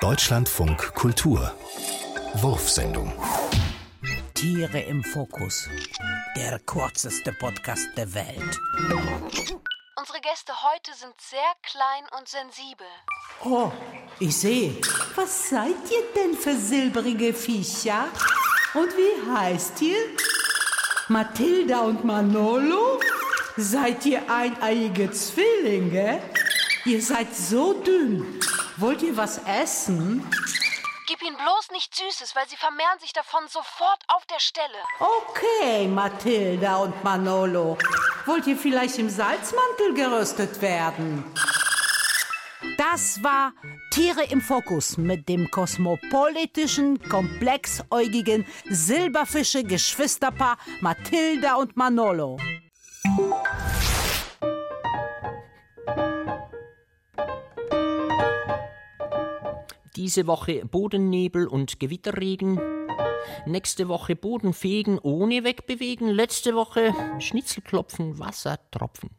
Deutschlandfunk Kultur Wurfsendung Tiere im Fokus. Der kürzeste Podcast der Welt. Unsere Gäste heute sind sehr klein und sensibel. Oh, ich sehe. Was seid ihr denn für silbrige Viecher? Und wie heißt ihr? Mathilda und Manolo? Seid ihr eineiige Zwillinge? Ihr seid so dünn. Wollt ihr was essen? Gib ihnen bloß nichts Süßes, weil sie vermehren sich davon sofort auf der Stelle. Okay, Mathilda und Manolo. Wollt ihr vielleicht im Salzmantel geröstet werden? Das war Tiere im Fokus mit dem kosmopolitischen, komplexäugigen Silberfische-Geschwisterpaar Mathilda und Manolo. Diese Woche Bodennebel und Gewitterregen. Nächste Woche Bodenfegen ohne Wegbewegen. Letzte Woche Schnitzelklopfen, Wassertropfen.